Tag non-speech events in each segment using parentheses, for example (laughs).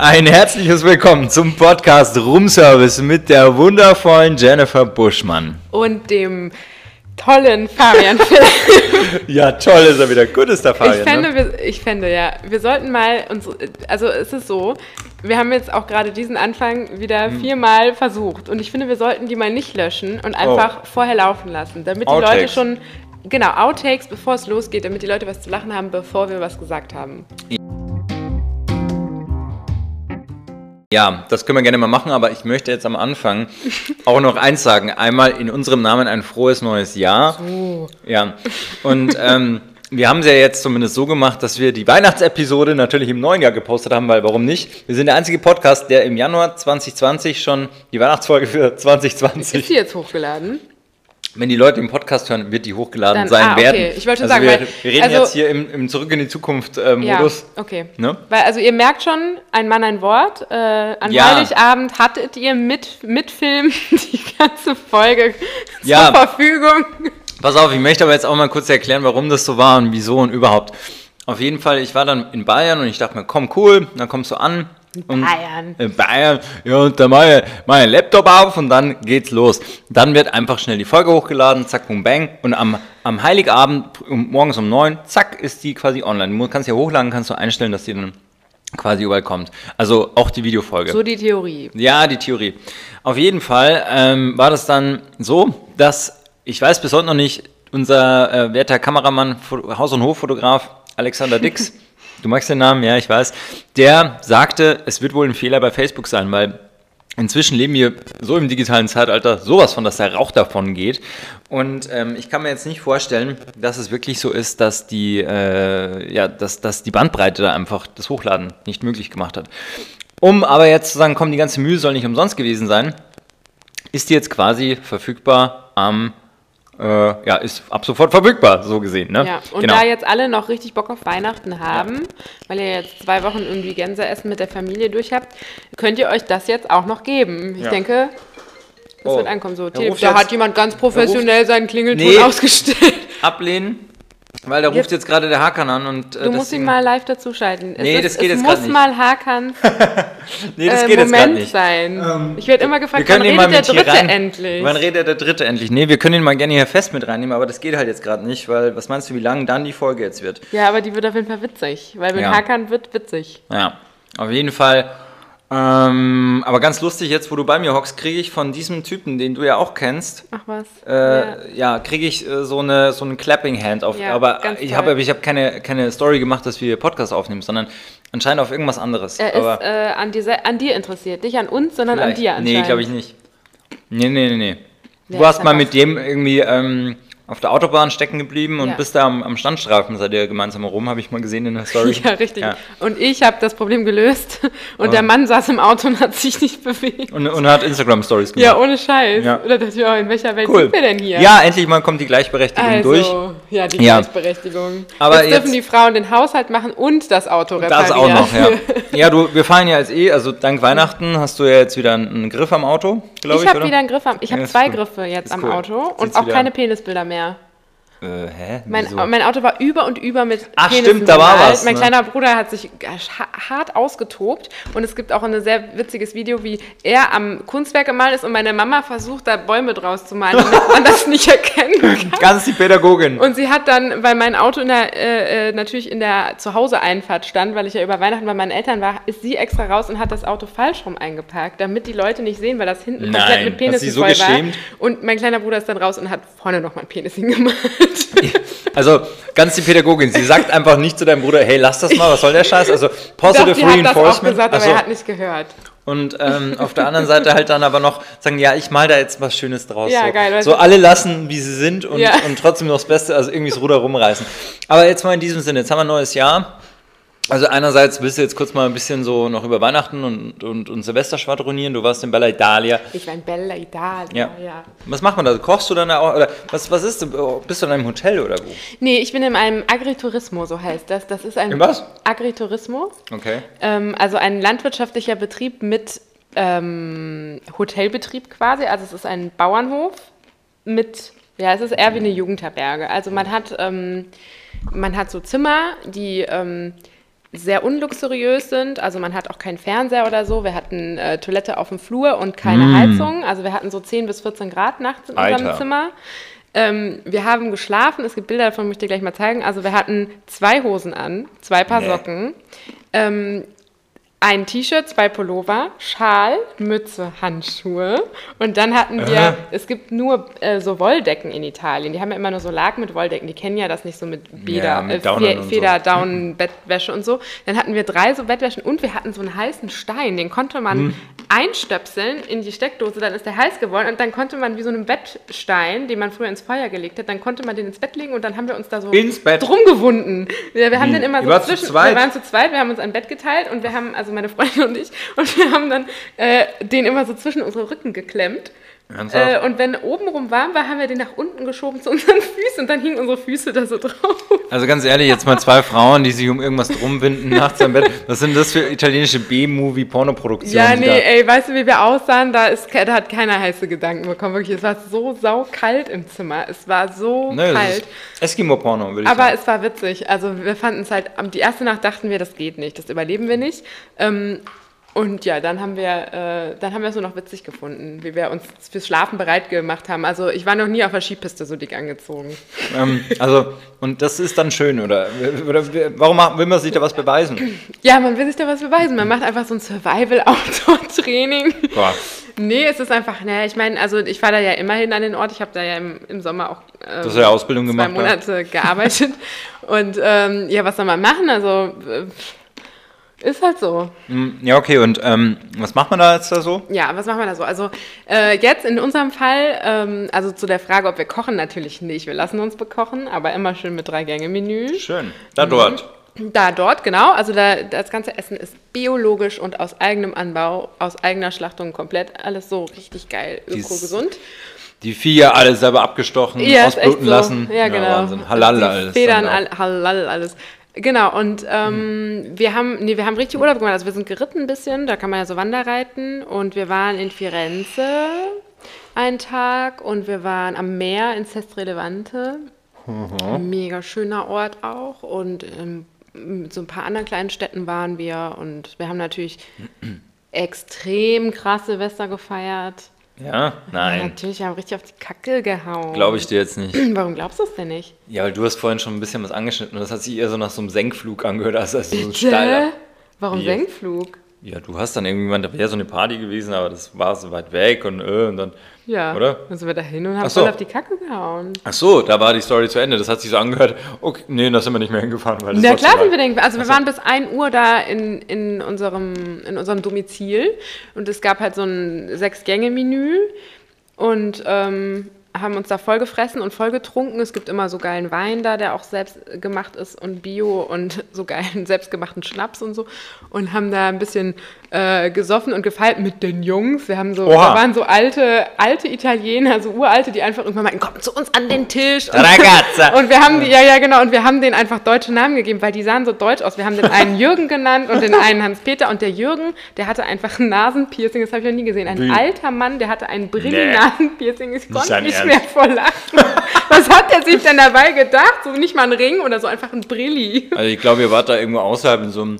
Ein herzliches Willkommen zum Podcast Roomservice mit der wundervollen Jennifer Buschmann. Und dem tollen Fabian (laughs) ja, toll ist er wieder. Gut ist der Fabian. Ich fände, ne? wir, ich fände, ja, wir sollten mal uns, also es ist so, wir haben jetzt auch gerade diesen Anfang wieder hm. viermal versucht und ich finde, wir sollten die mal nicht löschen und einfach oh. vorher laufen lassen, damit die Outtakes. Leute schon, genau, Outtakes, bevor es losgeht, damit die Leute was zu lachen haben, bevor wir was gesagt haben. Ja, das können wir gerne mal machen, aber ich möchte jetzt am Anfang (laughs) auch noch eins sagen. Einmal in unserem Namen ein frohes neues Jahr. So. Ja. Und ähm, wir haben es ja jetzt zumindest so gemacht, dass wir die Weihnachtsepisode natürlich im neuen Jahr gepostet haben, weil warum nicht? Wir sind der einzige Podcast, der im Januar 2020 schon die Weihnachtsfolge für 2020. Ist die jetzt hochgeladen? Wenn die Leute den Podcast hören, wird die hochgeladen Dann, sein ah, okay. werden. Ich wollte also sagen, wir, wir reden also, jetzt hier im, im, Zurück in die Zukunft äh, Modus. Ja, okay. Ne? Weil also ihr merkt schon, ein Mann ein Wort. Äh, an ja. Heiligabend hattet ihr mit, mit Film (laughs) die ganze Folge ja. zur Verfügung. Pass auf, ich möchte aber jetzt auch mal kurz erklären, warum das so war und wieso und überhaupt. Auf jeden Fall, ich war dann in Bayern und ich dachte mir, komm cool, dann kommst du an und, Bayern. Äh, Bayern. Ja, und dann mache ich meinen Laptop auf und dann geht's los. Dann wird einfach schnell die Folge hochgeladen, zack, boom, bang. Und am, am Heiligabend, um, morgens um neun, zack, ist die quasi online. Du kannst ja hochladen, kannst du einstellen, dass die dann quasi überall kommt. Also auch die Videofolge. So die Theorie. Ja, die Theorie. Auf jeden Fall ähm, war das dann so, dass ich weiß bis heute noch nicht, unser äh, werter Kameramann, Haus- und Hoffotograf Alexander Dix, (laughs) du magst den Namen, ja, ich weiß, der sagte, es wird wohl ein Fehler bei Facebook sein, weil Inzwischen leben wir so im digitalen Zeitalter sowas von, dass der Rauch davon geht. Und ähm, ich kann mir jetzt nicht vorstellen, dass es wirklich so ist, dass die, äh, ja, dass, dass die Bandbreite da einfach das Hochladen nicht möglich gemacht hat. Um aber jetzt zu sagen, komm, die ganze Mühe soll nicht umsonst gewesen sein, ist die jetzt quasi verfügbar am äh, ja, ist ab sofort verfügbar, so gesehen. Ne? Ja, und genau. da jetzt alle noch richtig Bock auf Weihnachten haben, ja. weil ihr jetzt zwei Wochen irgendwie Gänseessen mit der Familie durch habt, könnt ihr euch das jetzt auch noch geben. Ich ja. denke, das oh. wird ankommen. So, da hat jemand ganz professionell seinen Klingelton nee. ausgestellt. Ablehnen. Weil da ruft jetzt gerade der Hakan an und. Äh, du musst ihn mal live dazuschalten. Nee, es das ist, geht jetzt gerade nicht. Es muss mal Hakan. (laughs) nee, das äh, geht Moment jetzt gerade nicht. sein. Ähm, ich werde immer gefragt, wann redet der Dritte rein, endlich? Wann redet der Dritte endlich? Nee, wir können ihn mal gerne hier fest mit reinnehmen, aber das geht halt jetzt gerade nicht, weil was meinst du, wie lang dann die Folge jetzt wird? Ja, aber die wird auf jeden Fall witzig, weil mit ja. Hakan wird witzig. Ja, auf jeden Fall ähm, aber ganz lustig, jetzt wo du bei mir hockst, kriege ich von diesem Typen, den du ja auch kennst. Ach was. Äh, ja, ja kriege ich äh, so eine so einen Clapping Hand auf. Ja, aber ich habe ich hab keine, keine Story gemacht, dass wir Podcast aufnehmen, sondern anscheinend auf irgendwas anderes. Er aber ist äh, an, dir, an dir interessiert. Nicht an uns, sondern an dir anscheinend. Nee, glaube ich nicht. Nee, nee, nee, nee. Du hast mal mit dem irgendwie. Ähm, auf der Autobahn stecken geblieben und ja. bist da am, am Standstreifen seid ihr gemeinsam rum, habe ich mal gesehen in der Story. (laughs) Ja, richtig. Ja. Und ich habe das Problem gelöst (laughs) und oh. der Mann saß im Auto und hat sich nicht bewegt. Und, und hat Instagram-Stories gemacht. Ja, ohne Scheiß. Ja. Oder dachte ich, oh, in welcher Welt cool. sind wir denn hier? Ja, endlich mal kommt die Gleichberechtigung also, durch. Ja, die Gleichberechtigung. Aber jetzt, jetzt, dürfen die Frauen den Haushalt machen und das Auto reparieren. Das auch noch, ja. (laughs) ja, du, wir fahren ja jetzt eh, also dank Weihnachten hast du ja jetzt wieder einen, Griff am Auto, glaube ich, Ich habe wieder einen Griff am, ich habe zwei cool. Griffe jetzt am cool. Auto und auch keine Penisbilder mehr. Äh, hä? Mein, mein, Auto war über und über mit Ach Penissen stimmt, da war was. Mein ne? kleiner Bruder hat sich hart ausgetobt und es gibt auch ein sehr witziges Video, wie er am Kunstwerk gemalt ist und meine Mama versucht, da Bäume draus zu malen, damit man das nicht (laughs) erkennen kann. Ganz die Pädagogin. Und sie hat dann, weil mein Auto in der, äh, äh, natürlich in der Zuhause-Einfahrt stand, weil ich ja über Weihnachten bei meinen Eltern war, ist sie extra raus und hat das Auto falsch rum eingeparkt, damit die Leute nicht sehen, weil das hinten Nein, komplett mit Penissen so voll geschämt? war. Und mein kleiner Bruder ist dann raus und hat vorne nochmal ein Penis (laughs) hingemalt. (laughs) Also ganz die Pädagogin, sie sagt einfach nicht zu deinem Bruder, hey, lass das mal, was soll der Scheiß? Also positive Doch, Reinforcement. Hat das auch gesagt, aber also, er hat nicht gehört. Und ähm, auf der anderen Seite halt dann aber noch sagen, ja, ich mal da jetzt was Schönes draus. Ja, so. geil. So alle lassen, wie sie sind und, ja. und trotzdem noch das Beste, also irgendwie das Ruder rumreißen. Aber jetzt mal in diesem Sinne, jetzt haben wir ein neues Jahr. Also einerseits willst du jetzt kurz mal ein bisschen so noch über Weihnachten und, und, und Silvester schwadronieren. Du warst in Bella Italia. Ich war in Bella Italia, ja. ja. Was macht man da? Kochst du dann auch? Oder was, was ist? Bist du in einem Hotel oder wo? Nee, ich bin in einem Agriturismo, so heißt das. Das ist ein in was? Agriturismo. Okay. Ähm, also ein landwirtschaftlicher Betrieb mit ähm, Hotelbetrieb quasi. Also es ist ein Bauernhof mit, ja, es ist eher wie eine Jugendherberge. Also man hat, ähm, man hat so Zimmer, die... Sehr unluxuriös sind. Also man hat auch keinen Fernseher oder so. Wir hatten äh, Toilette auf dem Flur und keine Mm. Heizung. Also wir hatten so 10 bis 14 Grad nachts in unserem Alter. Zimmer. Ähm, wir haben geschlafen. Es gibt Bilder davon, möchte ich dir gleich mal zeigen. Also wir hatten zwei Hosen an, zwei Paar Nee. Socken. Ähm, ein T-Shirt, zwei Pullover, Schal, Mütze, Handschuhe. Und dann hatten wir, Äh. es gibt nur äh, so Wolldecken in Italien. Die haben ja immer nur so Laken mit Wolldecken. Die kennen ja das nicht so mit Bäder, Ja, mit äh, Downern Fe und so. Feder, Down, Bettwäsche und so. Dann hatten wir drei so Bettwäschen und wir hatten so einen heißen Stein. Den konnte man Hm. Einstöpseln in die Steckdose, dann ist der heiß geworden. Und dann konnte man wie so einen Bettstein, den man früher ins Feuer gelegt hat, dann konnte man den ins Bett legen und dann haben wir uns da so Ins Bett? drum gewunden. Wir, wir haben den immer so zwischen, wir waren zu zweit, wir haben uns ein Bett geteilt und wir haben, also meine Freundin und ich, und wir haben dann äh, den immer so zwischen unsere Rücken geklemmt. Äh, und wenn obenrum warm war, haben wir den nach unten geschoben zu unseren (laughs) Füßen und dann hingen unsere Füße da so drauf. Also ganz ehrlich, jetzt mal zwei Frauen, die sich um irgendwas drumwinden nachts am Bett. Was sind das für italienische B-Movie-Pornoproduktionen? Ja, nee, ey, weißt du, wie wir aussahen? Da, ist, da hat keiner heiße Gedanken bekommen. Wirklich, es war so saukalt im Zimmer. Es war so Nee, kalt. Eskimo-Porno, würde ich Aber sagen. es war witzig. Also wir fanden es halt, die erste Nacht dachten wir, das geht nicht, das überleben wir nicht. Ähm, und ja, dann haben wir, äh, dann haben wir es nur noch witzig gefunden, wie wir uns fürs Schlafen bereit gemacht haben. Also ich war noch nie auf der Skipiste so dick angezogen. Ähm, also, und das ist dann schön, oder? oder warum will man sich da was beweisen? Ja, man will sich da was beweisen. Man macht einfach so ein Survival-Outdoor-Training. Nee, es ist einfach, ne, ich meine, also ich fahre da ja immerhin an den Ort. Ich habe da ja im, im Sommer auch ähm, Du hast ja Ausbildung zwei gemacht. ne? Monate gearbeitet. Und ähm, ja, was soll man machen? Also äh, ist halt so. Hm, Ja, okay, und ähm, was macht man da jetzt da so? Ja, was machen wir da so? Also äh, jetzt in unserem Fall, ähm, also zu der Frage, ob wir kochen, natürlich nicht. Wir lassen uns bekochen, aber immer schön mit Drei-Gänge-Menü. Schön. Da Mhm. dort. Da, dort, genau. Also da, das ganze Essen ist biologisch und aus eigenem Anbau, aus eigener Schlachtung komplett. Alles so richtig geil, öko-gesund. Die Viecher alle selber abgestochen, Ja, ausbluten so. lassen. Ja, genau. Wahnsinn. Halal alles. Federn, all, halal alles. Genau, und ähm, wir haben, nee, wir haben richtig Urlaub gemacht. Also wir sind geritten ein bisschen, da kann man ja so Wanderreiten. Und wir waren in Firenze einen Tag und wir waren am Meer in Sestre Levante. Mhm. Mega schöner Ort auch. Und ähm, mit so ein paar anderen kleinen Städten waren wir. Und wir haben natürlich (clears throat) extrem krass Silvester gefeiert. Ja? Ja, Nein. natürlich, wir haben richtig auf die Kacke gehauen. Glaube ich dir jetzt nicht. (clears throat) Warum glaubst du es denn nicht? Ja, weil du hast vorhin schon ein bisschen was angeschnitten und das hat sich eher so nach so einem Senkflug angehört, als als so ein steiler. Warum Wie? Senkflug? Ja, du hast dann irgendwann, da wäre so eine Party gewesen, aber das war so weit weg und, äh, und dann. Ja. Oder? Dann sind wir da hin und haben so. voll auf die Kacke gehauen. Ach so, da war die Story zu Ende. Das hat sich so angehört. Okay, nee, da sind wir nicht mehr hingefahren, weil das Na klar sind wir denn, also wir waren bis 1 Uhr da in, in, unserem, in unserem Domizil und es gab halt so ein Sechs-Gänge-Menü und ähm, haben uns da voll gefressen und voll getrunken. Es gibt immer so geilen Wein da, der auch selbst gemacht ist und Bio und (laughs) so geilen selbstgemachten Schnaps und so und haben da ein bisschen äh, gesoffen und gefeiert mit den Jungs. Wir haben so, Oha. da waren so alte, alte Italiener, so uralte, die einfach irgendwann meinten, komm zu uns an den Tisch. Und, Ragazza. (laughs) und wir haben die, ja, ja, genau, und wir haben denen einfach deutsche Namen gegeben, weil die sahen so deutsch aus. Wir haben den einen Jürgen genannt und den einen Hans-Peter und der Jürgen, der hatte einfach ein Nasenpiercing, das habe ich noch nie gesehen. Ein Wie? alter Mann, der hatte ein Nee. Brilli-Nasenpiercing, ich konnte nicht. Mehr vor Lachen. (laughs) Was hat der sich denn dabei gedacht? So nicht mal ein Ring oder so, einfach ein Brilli. Also ich glaube, ihr wart da irgendwo außerhalb in so einem,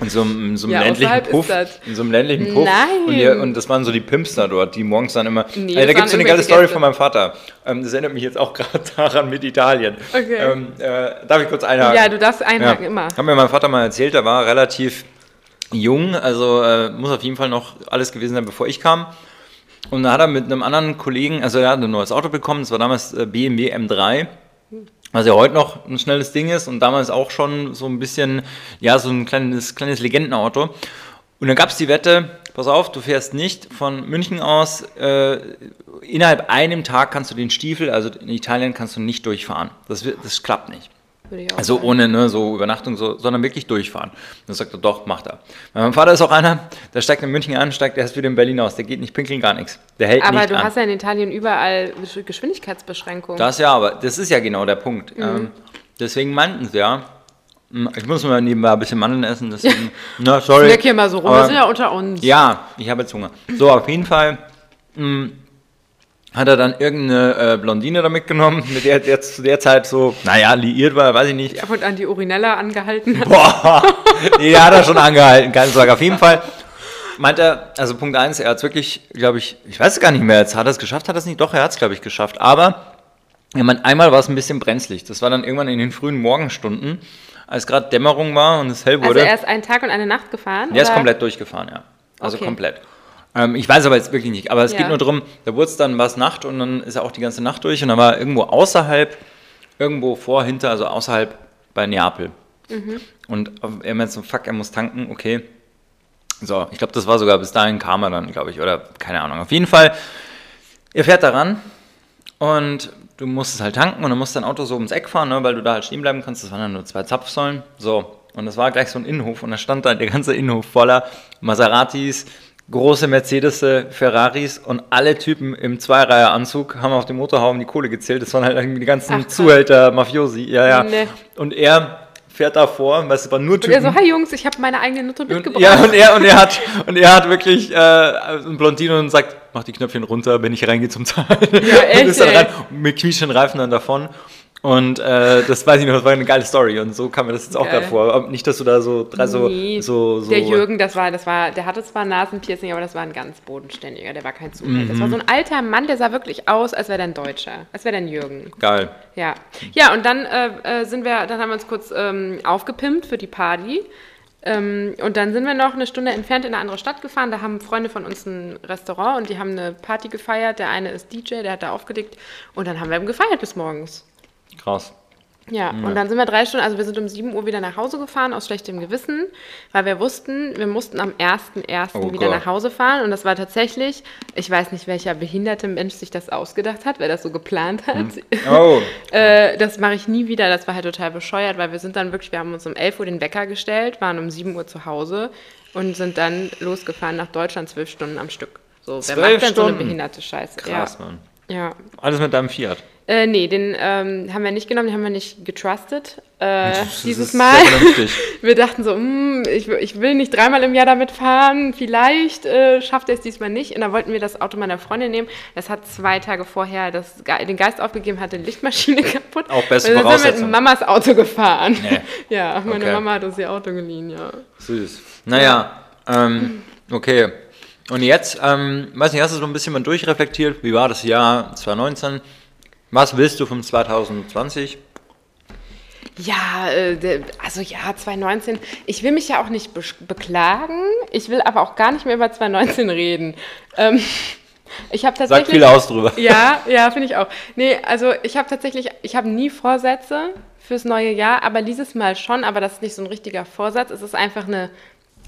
in so einem, in so einem Ja, ländlichen Puff. In so einem ländlichen Puff. Nein. Und, ihr, und das waren so die Pimps da dort, die morgens dann immer. Nee, äh, da gibt es so eine geile Story Gäste. von meinem Vater. Ähm, das erinnert mich jetzt auch (laughs) gerade daran mit Italien. Okay. Ähm, äh, darf ich kurz einhaken? Ja, du darfst einhaken, immer. Hat mir mein Vater mal erzählt, der war relativ jung, also äh, muss auf jeden Fall noch alles gewesen sein, bevor ich kam. Und da hat er mit einem anderen Kollegen, also er hat ein neues Auto bekommen, das war damals äh, BMW M3, was ja heute noch ein schnelles Ding ist und damals auch schon so ein bisschen, ja, so ein kleines, kleines Legendenauto. Und dann gab es die Wette, pass auf, du fährst nicht von München aus, äh, innerhalb einem Tag kannst du den Stiefel, also in Italien kannst du nicht durchfahren. Das, das klappt nicht. Ich Also sagen. ohne ne, so Übernachtung, so, sondern wirklich durchfahren. Dann sagt er, doch, macht er. Mein Vater ist auch einer, der steigt in München an, steigt erst wieder in Berlin aus. Der geht nicht pinkeln, gar nichts. Der hält Aber nicht du an. hast ja in Italien überall Geschwindigkeitsbeschränkungen. das ja, aber das ist ja genau der Mhm. Punkt. Ähm, deswegen meinten sie ja, hm, ich muss mal nebenbei ein bisschen Mandeln essen, deswegen, (laughs) na, sorry. Leck hier mal so rum, Aber- wir sind ja unter uns. Ja, ich habe jetzt Hunger. So, auf jeden Fall mh, hat er dann irgendeine äh, Blondine da mitgenommen, (laughs) mit der er zu der Zeit so, naja, liiert war, weiß ich nicht. Ja, und an die Urinella angehalten hat. Boah, (laughs) der hat er schon angehalten, keine Sorge. Auf jeden Fall meint er, also Punkt 1, er hat es wirklich, glaube ich, ich weiß es gar nicht mehr, jetzt hat er es geschafft, hat er es nicht, doch, er hat es, glaube ich, geschafft. Aber ich meine, einmal war es ein bisschen brenzlig. Das war dann irgendwann in den frühen Morgenstunden, als gerade Dämmerung war und es hell wurde. Also er ist einen Tag und eine Nacht gefahren? Der ist komplett durchgefahren, ja. Also Okay. komplett. Ähm, ich weiß aber jetzt wirklich nicht. Aber es Ja. geht nur darum, da wurde es dann was Nacht und dann ist er auch die ganze Nacht durch und dann war er irgendwo außerhalb, irgendwo vor, hinter, also außerhalb bei Neapel. Mhm. Und er meint so, fuck, er muss tanken, okay. So, ich glaube, das war sogar bis dahin kam er dann, glaube ich, oder keine Ahnung. Auf jeden Fall, er fährt da ran und du musst es halt tanken und dann musst dein Auto so ums Eck fahren, ne, weil du da halt stehen bleiben kannst. Das waren dann nur zwei Zapfsäulen. So, und das war gleich so ein Innenhof und da stand da der ganze Innenhof voller Maseratis, große Mercedes, Ferraris und alle Typen im Zweireiheranzug haben auf dem Motorhaum die Kohle gezählt. Das waren halt irgendwie die ganzen Ach. Zuhälter, Mafiosi, ja, ja. Nee. Und er fährt da vor, weil es waren nur Und er Typen. so, hi Jungs, ich habe meine eigene Nutte Und, mitgebracht. ja, und er, und er hat, und er hat wirklich äh, ein Blondine und sagt, mach die Knöpfchen runter, wenn ich reingehe zum Zahlen. echt, (laughs) und ist dann ey. rein, mit quietschenden Reifen dann davon. Und äh, das weiß ich noch, das war eine geile Story. Und so kam mir das jetzt auch gerade vor. Nicht, dass du da so, drei so, Nee. so, so Der Jürgen, das war, das war, der hatte zwar Nasenpiercing, aber das war ein ganz bodenständiger, der war kein Zuhälter. Das war Mhm. so ein alter Mann, der sah wirklich aus, als wäre der ein Deutscher, als wäre der ein Jürgen. geil. Ja, ja und dann äh, äh, sind wir, dann haben wir uns kurz ähm, aufgepimpt für die Party. Ähm, und dann sind wir noch eine Stunde entfernt in eine andere Stadt gefahren. Da haben Freunde von uns ein Restaurant und die haben eine Party gefeiert. Der eine ist DJ, der hat da aufgelegt. Und dann haben wir eben gefeiert bis morgens. Krass. Ja, und dann sind wir drei Stunden, also wir sind um 7 Uhr wieder nach Hause gefahren, aus schlechtem Gewissen, weil wir wussten, wir mussten am 1.1. Oh wieder Gott. nach Hause fahren. Und das war tatsächlich, ich weiß nicht, welcher behinderte Mensch sich das ausgedacht hat, wer das so geplant hat. (laughs) Oh, Äh, das mache ich nie wieder. Das war halt total bescheuert, weil wir sind dann wirklich, wir haben uns um 11 Uhr den Wecker gestellt, waren um 7 Uhr zu Hause und sind dann losgefahren nach Deutschland zwölf Stunden am Stück. So, wer Zwölf macht denn so eine Stunden? behinderte Scheiße? krass, Mann. Ja. ja. Alles mit deinem Fiat. Äh, nee, den ähm, haben wir nicht genommen, den haben wir nicht getrustet. Äh, Das dieses ist Mal. (laughs) Wir dachten so, hm, ich, will- ich will nicht dreimal im Jahr damit fahren, vielleicht äh, schafft er es diesmal nicht. Und dann wollten wir das Auto meiner Freundin nehmen. Das hat zwei Tage vorher das, den Geist aufgegeben, hatte die Lichtmaschine (laughs) kaputt. Auch beste Und dann sind wir mit. Mamas Auto gefahren. Nee. (laughs) Ja, meine Okay. Mama hat uns ihr Auto geliehen, ja. Süß. Naja, ähm, okay. Und jetzt, ähm, weiß nicht, hast du so ein bisschen mal durchreflektiert? Wie war das Jahr 2019? Was willst du vom 2020? Ja, äh, also ja, 2019. Ich will mich ja auch nicht beklagen. Ich will aber auch gar nicht mehr über 2019 reden. Ähm, ich habe tatsächlich. viel aus drüber. Ja, ja, finde ich auch. Nee, also ich habe tatsächlich, ich habe nie Vorsätze fürs neue Jahr, aber dieses Mal schon, aber das ist nicht so ein richtiger Vorsatz, es ist einfach eine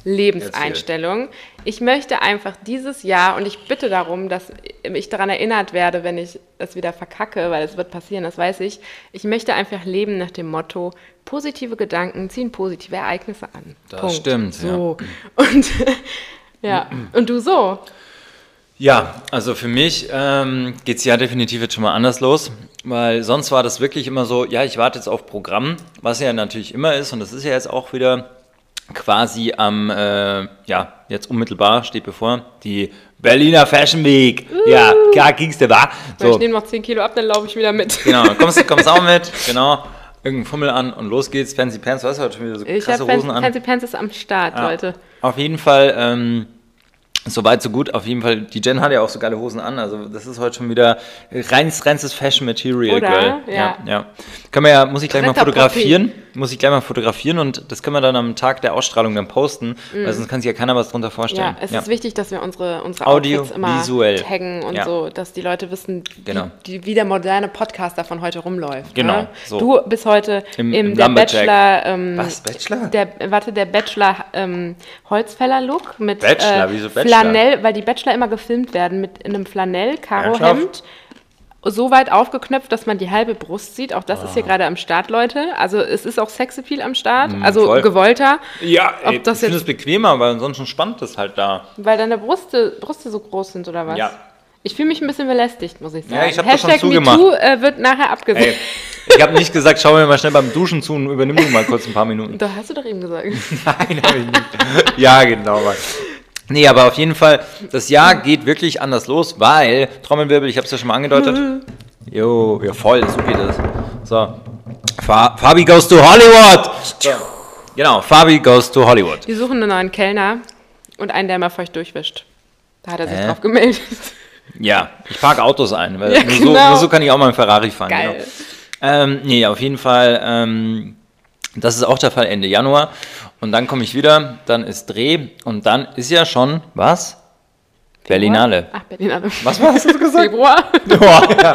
Lebenseinstellung. Ich möchte einfach dieses Jahr, und ich bitte darum, dass ich daran erinnert werde, wenn ich es wieder verkacke, weil es wird passieren, das weiß ich. Ich möchte einfach leben nach dem Motto, positive Gedanken ziehen positive Ereignisse an. Das stimmt, ja. So. Und (laughs) ja, und du so. Ja, also für mich ähm, geht es ja definitiv jetzt schon mal anders los, weil sonst war das wirklich immer so, ja, ich warte jetzt auf Programm, was ja natürlich immer ist und das ist ja jetzt auch wieder quasi am, äh, ja, jetzt unmittelbar steht bevor, die Berliner Fashion Week. Ja, klar ging's dir, wa? Weil So, ich nehme noch 10 Kilo ab, dann laufe ich wieder mit. genau, (laughs) kommst, kommst auch mit, genau, irgendein Fummel an und los geht's, Fancy Pants, weißt du, hat schon wieder so Ich krasse Hosen Fancy, an. Fancy Pants ist am Start, Ja. Leute. Auf jeden Fall, ähm, soweit so gut. Auf jeden Fall, die Jen hat ja auch so geile Hosen an. Also das ist heute schon wieder reins, reinstes Fashion Material, Oder? Girl. Ja. ja. Können wir ja, muss ich gleich mal Dritter fotografieren. Muss ich gleich mal fotografieren und das können wir dann am Tag der Ausstrahlung dann posten, weil sonst kann sich ja keiner was drunter vorstellen. Mhm. Ja, es ist wichtig, dass wir unsere, unsere Audio, Outfits immer visuell. taggen und Ja. so, dass die Leute wissen, Genau. wie, wie der moderne Podcaster von heute rumläuft. Genau, Ne? so. Du bist heute Im- im, im der. Bachelor, ähm, Was, Bachelor? Der, warte, der Bachelor ähm, Holzfäller-Look mit Bachelor? äh, Wieso Bachelor? Flanell, weil die Bachelor immer gefilmt werden mit einem Flanell-Karo-Hemd. So weit aufgeknöpft, dass man die halbe Brust sieht. Auch das ist hier gerade am Start, Leute. Also es ist auch Sexappeal am Start. also Mhm, voll. gewollter. Ja, ey, das ich finde es bequemer, weil ansonsten spannt es halt da. Weil deine Brüste, Brüste so groß sind, oder was? Ja. Ich fühle mich ein bisschen belästigt, muss ich sagen. Ja, ich hab das schon Hashtag zugemacht. MeToo äh, wird nachher abgesetzt. Ey, ich habe nicht gesagt, schau mir mal schnell beim Duschen zu und übernimm du mal kurz ein paar Minuten. Da hast du doch eben gesagt. (laughs) Nein, habe ich nicht. Ja, genau. Mann. Nee, aber auf jeden Fall, das Jahr geht wirklich anders los, weil, Trommelwirbel, ich habe es ja schon mal angedeutet. Jo, ja voll, so geht es. So, Fa Fabi goes to Hollywood. So. Genau, Fabi goes to Hollywood. Die suchen einen neuen Kellner und einen, der mal feucht durchwischt. Da hat er sich Hä? drauf gemeldet. Ja, ich parke Autos ein, weil Ja, nur, so, genau. nur so kann ich auch mal einen Ferrari fahren. Geil. Genau. Ähm, nee, auf jeden Fall, ähm, das ist auch der Fall Ende Januar. Und dann komme ich wieder, dann ist Dreh und dann ist ja schon, was? Berlinale. Ach, Berlinale. Was war, hast du gesagt? Februar. (laughs) Oh, ja.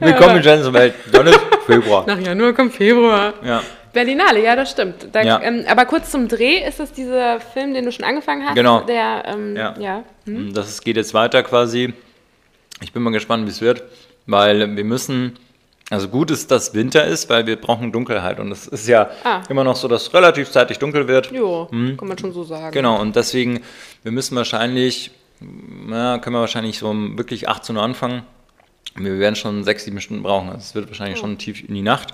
Willkommen in Jensen Welt. Dann ist Februar. Nach Januar kommt Februar. Ja. Berlinale, ja, das stimmt. Da, Ja. ähm, aber kurz zum Dreh, ist das dieser Film, den du schon angefangen hast? Genau. Der, ähm, Ja. ja. Hm? Das geht jetzt weiter quasi. Ich bin mal gespannt, wie es wird, weil wir müssen, also gut ist, dass Winter ist, weil wir brauchen Dunkelheit und es ist ja Ah. immer noch so, dass relativ zeitig dunkel wird. Jo, kann man schon so sagen. Genau, und deswegen, wir müssen wahrscheinlich, na, können wir wahrscheinlich so um wirklich 18 Uhr anfangen. Wir werden schon sechs, sieben Stunden brauchen. Also Es wird wahrscheinlich schon tief in die Nacht.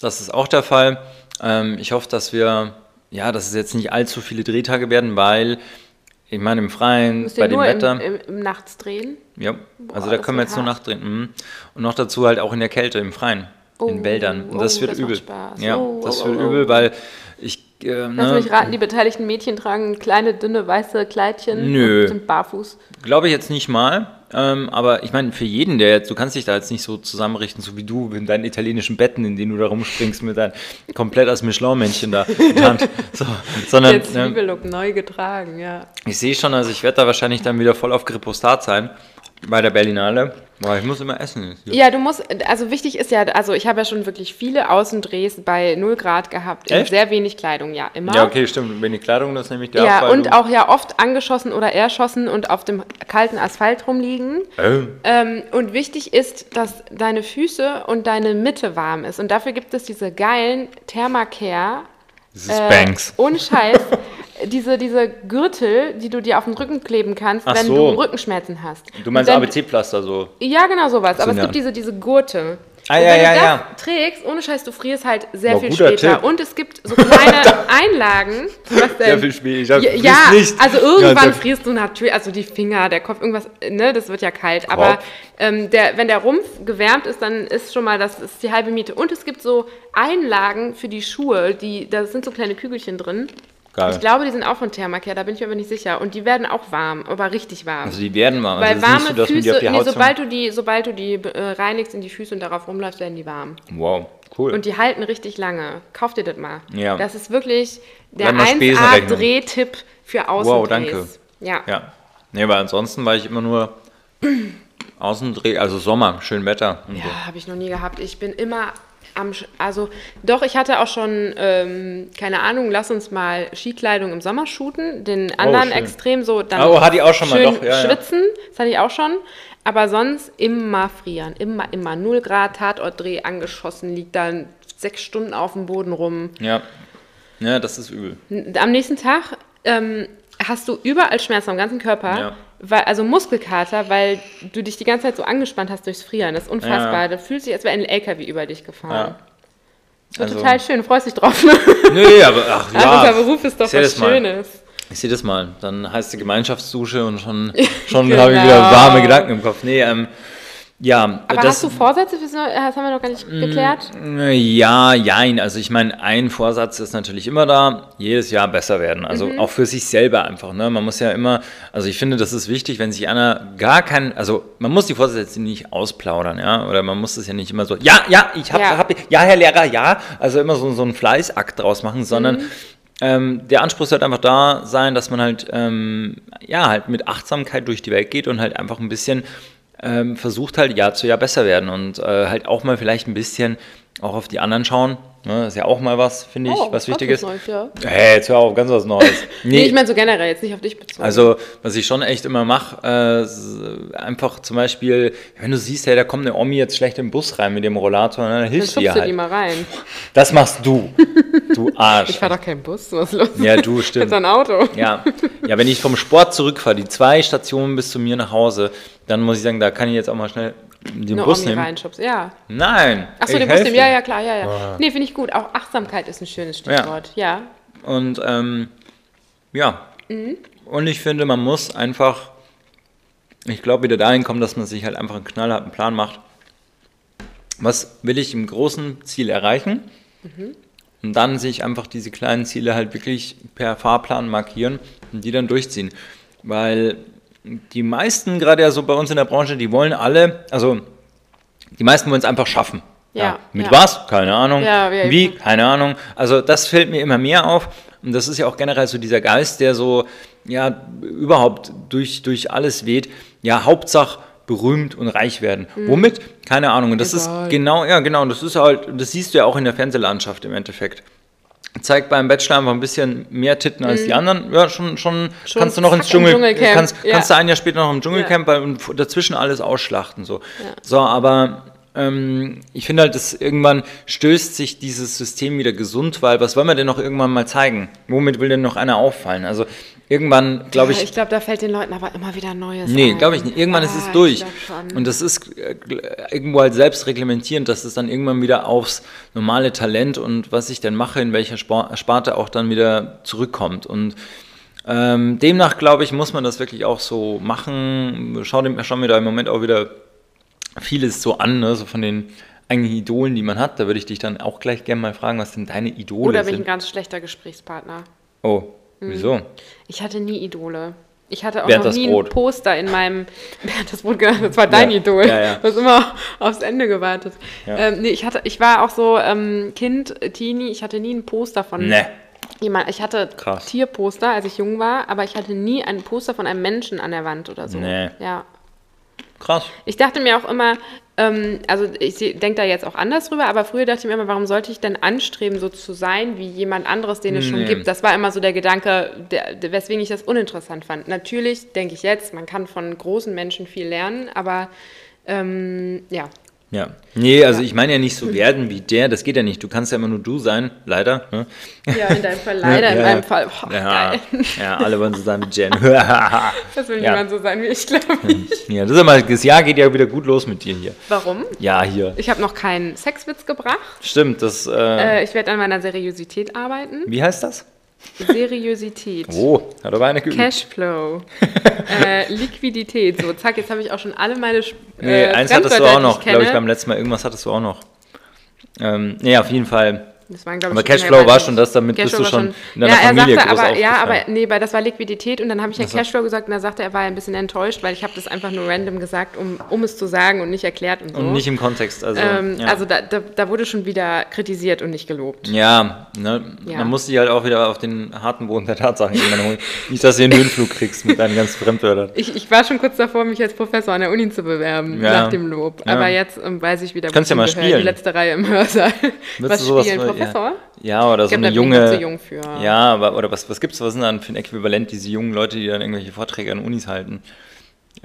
Das ist auch der Fall. Ähm, ich hoffe, dass wir, ja, dass es jetzt nicht allzu viele Drehtage werden, weil, ich meine, im Freien, bei dem nur Wetter. im, im Nachts drehen? Ja, also Boah, da das können wir jetzt nur hart. Nacht drehen. Mhm. Und noch dazu halt auch in der Kälte, im Freien, in Oh, Wäldern. Und das oh, wird das macht übel. Spaß. Ja, Oh, das oh, wird oh, oh. übel, weil ich. Äh, Lass ne, mich raten, die beteiligten Mädchen tragen kleine, dünne, weiße Kleidchen Nö. und sind barfuß. Glaube ich jetzt nicht mal. Ähm, aber ich meine, für jeden, der jetzt, du kannst dich da jetzt nicht so zusammenrichten, so wie du in deinen italienischen Betten, in denen du da rumspringst mit deinem komplett als Michelin-Männchen da der Hand. (laughs) So, sondern Jetzt ähm, Zwiebellook neu getragen, ja. ich sehe schon, also ich werde da wahrscheinlich dann wieder voll auf Gripostat sein bei der Berlinale. Boah, ich muss immer essen. Ja, du musst, also wichtig ist ja, also ich habe ja schon wirklich viele Außendrehs bei 0 Grad gehabt, in Echt? sehr wenig Kleidung, ja, immer. Ja, okay, stimmt. Wenig Kleidung, das ist nämlich der Ja, und du- auch ja oft angeschossen oder erschossen und auf dem kalten Asphalt rumliegen. Äh, Ähm, und wichtig ist, dass deine Füße und deine Mitte warm ist. Und dafür gibt es diese geilen Thermacare. das ist Banks. Ohne Scheiß. (laughs) diese, diese Gürtel, die du dir auf den Rücken kleben kannst, Ach wenn so. du Rückenschmerzen hast. Du meinst ABC-Pflaster so. Ja, genau sowas. Aber es gibt diese, diese Gurte. Ah, und ja, wenn ja, du das ja. trägst, ohne Scheiß, du frierst halt sehr Boah, viel später. Tipp. Und es gibt so kleine (laughs) (laughs) Einlagen. Was denn? Sehr viel später. Ja, ja nicht. also irgendwann Ja, frierst du natürlich, also die Finger, der Kopf, irgendwas, ne, das wird ja kalt. Aber Kopf. ähm, der, wenn der Rumpf gewärmt ist, dann ist schon mal, das ist die halbe Miete. Und es gibt so Einlagen für die Schuhe, die, da sind so kleine Kügelchen drin. Geil. Ich glaube, die sind auch von Thermacare, da bin ich mir aber nicht sicher. Und die werden auch warm, aber richtig warm. Also die werden warm. Weil also warme nicht so, dass die Füße, auf die nee, sobald du die, sobald du die äh, reinigst in die Füße und darauf rumläufst, werden die warm. Wow, cool. Und die halten richtig lange. Kauf dir das mal. Ja. Das ist wirklich der Wenn noch Spesenrechnung. 1A-Drehtipp für Außendrehs. Wow, danke. Ja. ja. Nee, weil ansonsten war ich immer nur (clears throat) Außendreh, also Sommer, schön Wetter. Und so. Ja, habe ich noch nie gehabt. Ich bin immer am, also doch, ich hatte auch schon, ähm, keine Ahnung, lass uns mal Skikleidung im Sommer shooten. Den anderen schön. Extrem so dann Oh, hatte ich auch schon mal, schön doch, ja, ja. schwitzen, das hatte ich auch schon. Aber sonst immer frieren, immer, immer 0 Grad, Tatortdreh angeschossen, liegt dann sechs Stunden auf dem Boden rum. Ja. Ja, das ist übel. Am nächsten Tag ähm, hast du überall Schmerzen am ganzen Körper, Ja. Weil, also Muskelkater, weil du dich die ganze Zeit so angespannt hast durchs Frieren. Das ist unfassbar. Ja. Da fühlt sich, als wäre ein LKW über dich gefahren. Ja. Das wird Also- total schön, du freust dich drauf. Ne? Nee, aber ach (laughs) ja. Ach, unser Beruf ist doch was. Schönes. Ich sehe das mal. Dann heißt die Gemeinschaftsdusche und schon, (laughs) schon Genau. habe ich wieder warme Gedanken im Kopf. Nee, ähm, ja. Aber das, hast du Vorsätze? Das haben wir noch gar nicht geklärt. Ja, jein. Also ich meine, ein Vorsatz ist natürlich immer da, jedes Jahr besser werden. Also Mhm. auch für sich selber einfach. Ne? Man muss ja immer, also ich finde, das ist wichtig, wenn sich einer gar kein, also man muss die Vorsätze nicht ausplaudern, ja, oder man muss es ja nicht immer so, ja, ja, ich habe, ja. Hab, ja, Herr Lehrer, ja, also immer so, so einen Fleißakt draus machen, sondern Mhm. ähm, der Anspruch sollte einfach da sein, dass man halt, ähm, ja, halt mit Achtsamkeit durch die Welt geht und halt einfach ein bisschen ähm, versucht halt Jahr zu Jahr besser werden und äh, halt auch mal vielleicht ein bisschen auch auf die anderen schauen. Ne? ist ja auch mal was, finde ich, was wichtig ist. Neues, ja. Hey, jetzt hör auf, ganz was Neues. (laughs) Nee, ich meine so generell, jetzt nicht auf dich bezogen. Also, was ich schon echt immer mache, äh, einfach zum Beispiel, wenn du siehst, hey, da kommt eine Omi jetzt schlecht im Bus rein mit dem Rollator, ne, dann dann hilfst du schubst ihr du halt. die mal rein. Das machst du, (laughs) du Arsch. Ich fahre doch keinen Bus, was ist los? Ja, du, Jetzt stimmt. (laughs) ein Auto. Ja. ja, wenn ich vom Sport zurückfahre, die zwei Stationen bis zu mir nach Hause, dann muss ich sagen, da kann ich jetzt auch mal schnell den Eine Bus Omni nehmen. reinschubst, ja. Nein. Achso, ich den Bus nehmen, ja, ja, klar, ja, ja. Nee, finde ich gut. Auch Achtsamkeit ist ein schönes Stichwort, ja. Und ähm, ja, Und ich finde, man muss einfach, ich glaube, wieder dahin kommen, dass man sich halt einfach einen knallharten Plan macht. Was will ich im großen Ziel erreichen? Mhm. Und dann sich einfach diese kleinen Ziele halt wirklich per Fahrplan markieren und die dann durchziehen. Weil die meisten, gerade ja so bei uns in der Branche, die wollen alle, also die meisten wollen es einfach schaffen. Ja, ja. Mit ja. was? Keine Ahnung. Ja, wie? Keine Ahnung. Also das fällt mir immer mehr auf. Und das ist ja auch generell so dieser Geist, der so, ja, überhaupt durch, durch alles weht. Ja, Hauptsache berühmt und reich werden. Mhm. Womit? Keine Ahnung. Und das Egal. ist genau, ja, genau. Das ist halt, das siehst du ja auch in der Fernsehlandschaft im Endeffekt. Zeigt beim Bachelor einfach ein bisschen mehr Titten als mhm. die anderen. Ja, schon, schon, schon kannst du noch ins Dschungel, Dschungelcamp. Kannst, ja. kannst du ein Jahr später noch im Dschungelcamp ja. weil, dazwischen alles ausschlachten. So, ja. so aber ähm, ich finde halt, dass irgendwann stößt sich dieses System wieder gesund, weil was wollen wir denn noch irgendwann mal zeigen? Womit will denn noch einer auffallen? Also irgendwann, glaube ja, ich. Ich glaube, da fällt den Leuten aber immer wieder Neues Nee, glaube ich nicht. Irgendwann ah, ist es ah, durch. Und das ist äh, irgendwo halt selbst reglementierend, dass es dann irgendwann wieder aufs normale Talent und was ich denn mache, in welcher Sparte auch dann wieder zurückkommt. Und ähm, demnach, glaube ich, muss man das wirklich auch so machen. Schau, schau mir da im Moment auch wieder vieles so an, ne? so von den eigenen Idolen, die man hat. Da würde ich dich dann auch gleich gerne mal fragen, was denn deine Idole Oder sind. Oder bin ich ein ganz schlechter Gesprächspartner. Oh. Wieso? Ich hatte nie Idole. Ich hatte auch Bernd noch nie ein Poster in meinem. (laughs) Bernd das Brot, das war dein ja. Idol. Ja, ja. Du hast immer aufs Ende gewartet. Ja. Ähm, nee, ich, hatte, ich war auch so ähm, Kind, Teenie, ich hatte nie ein Poster von. Nee. Jemand, ich hatte Krass. Tierposter, als ich jung war, aber ich hatte nie ein Poster von einem Menschen an der Wand oder so. Nee. Ja. Krass. Ich dachte mir auch immer, ähm, also ich denke da jetzt auch anders drüber, aber früher dachte ich mir immer, warum sollte ich denn anstreben, so zu sein wie jemand anderes, den es nee. schon gibt? Das war immer so der Gedanke, der, der, weswegen ich das uninteressant fand. Natürlich denke ich jetzt, man kann von großen Menschen viel lernen, aber ähm, ja, ja. Nee, also ich meine ja nicht so werden wie der, das geht ja nicht. Du kannst ja immer nur du sein, leider. Ne? Ja, in deinem Fall leider, ja, in meinem Fall. Oh, ja, ja, alle wollen so sein wie Jen. (laughs) das will niemand so sein wie ich, glaube ich. Ja, das, ist mal, das Jahr geht ja wieder gut los mit dir hier. Warum? Ja, hier. Ich habe noch keinen Sexwitz gebracht. Stimmt, das. Äh, äh, ich werde an meiner Seriosität arbeiten. Wie heißt das? Seriosität. Oh, hat aber eine geübt. Cashflow. (laughs) äh, Liquidität. So, zack, jetzt habe ich auch schon alle meine. Äh, nee, eins hattest du auch noch, glaube ich, beim letzten Mal. Irgendwas hattest du auch noch. Ähm, nee, auf jeden Fall. Das waren, aber Cashflow war schon das, damit Cashflow bist du schon in deiner ja, Familie sagte, aber, Ja, aber nee, weil das war Liquidität und dann habe ich ja Cashflow gesagt und da sagte er, war ein bisschen enttäuscht, weil ich habe das einfach nur random gesagt, um, um es zu sagen und nicht erklärt und so. Und nicht im Kontext. Also, ähm, ja. also da, da, da, wurde schon wieder kritisiert und nicht gelobt. Ja, ne, ja. man muss sich halt auch wieder auf den harten Boden der Tatsachen holen. (laughs) nicht, dass du einen Höhenflug kriegst mit deinen ganzen Fremdwörtern. Ich, ich war schon kurz davor, mich als Professor an der Uni zu bewerben, nach dem Lob. Aber jetzt ähm, weiß ich wieder, wo Kannst ja mal spielen. die letzte Reihe im Hörsaal. Was spielen, Professor? Ja, oder so eine junge. Jung ja, aber, oder was, was gibt es, was sind dann für ein Äquivalent, diese jungen Leute, die dann irgendwelche Vorträge an Unis halten?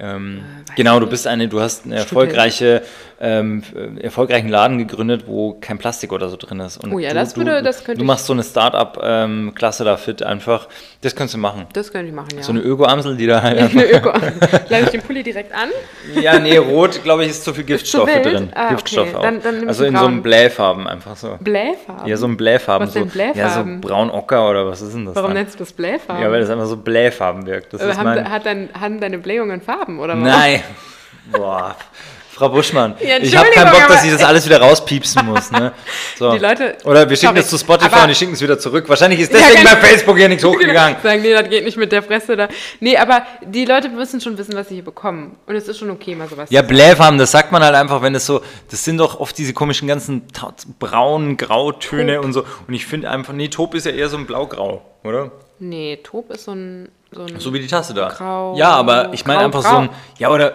Ähm, äh, genau, du bist eine, du hast eine erfolgreiche, ähm, erfolgreichen Laden gegründet, wo kein Plastik oder so drin ist. Und oh ja, du, das würde, das könnte Du machst so eine Start-up-Klasse da fit einfach. Das könntest du machen. Das könnte ich machen, ja. So eine Öko-Amsel, die da (laughs) halt. eine Öko-Amsel. Leite ich den Pulli direkt an? ja, nee, rot, glaube ich, ist zu viel Giftstoffe zu drin. Ah, Giftstoffe okay. auch. Dann, dann also in braun. so einem Blähfarben einfach so. Blähfarben? Ja, so ein Blähfarben. Was so, denn Blähfarben? Ja, so braun-ocker oder was ist denn das? Warum dann? nennst du das Blähfarben? Ja, weil das einfach so Blähfarben wirkt. Das äh, haben, hat dein, haben deine Blähungen Farben oder was? Nein. (laughs) Boah. Frau Buschmann, ja, ich habe keinen Bock, dass ich das alles wieder rauspiepsen muss. Ne? (laughs) So. Die Leute, Oder wir schicken es zu Spotify und die schicken es wieder zurück. Wahrscheinlich ist deswegen ja, bei Facebook hier nichts hochgegangen. (laughs) Sagen, nee, das geht nicht mit der Fresse da. Nee, aber die Leute müssen schon wissen, was sie hier bekommen. Und es ist schon okay, mal sowas Ja, Blähfarben, das sagt man halt einfach, wenn es so, das sind doch oft diese komischen ganzen braunen Grautöne Taub. und so. Und ich finde einfach, nee, Taub ist ja eher so ein Blaugrau, oder? Nee, Taub ist so ein so, so, wie die Tasse da. Grau, ja, aber ich meine einfach grau. so ein, ja, oder,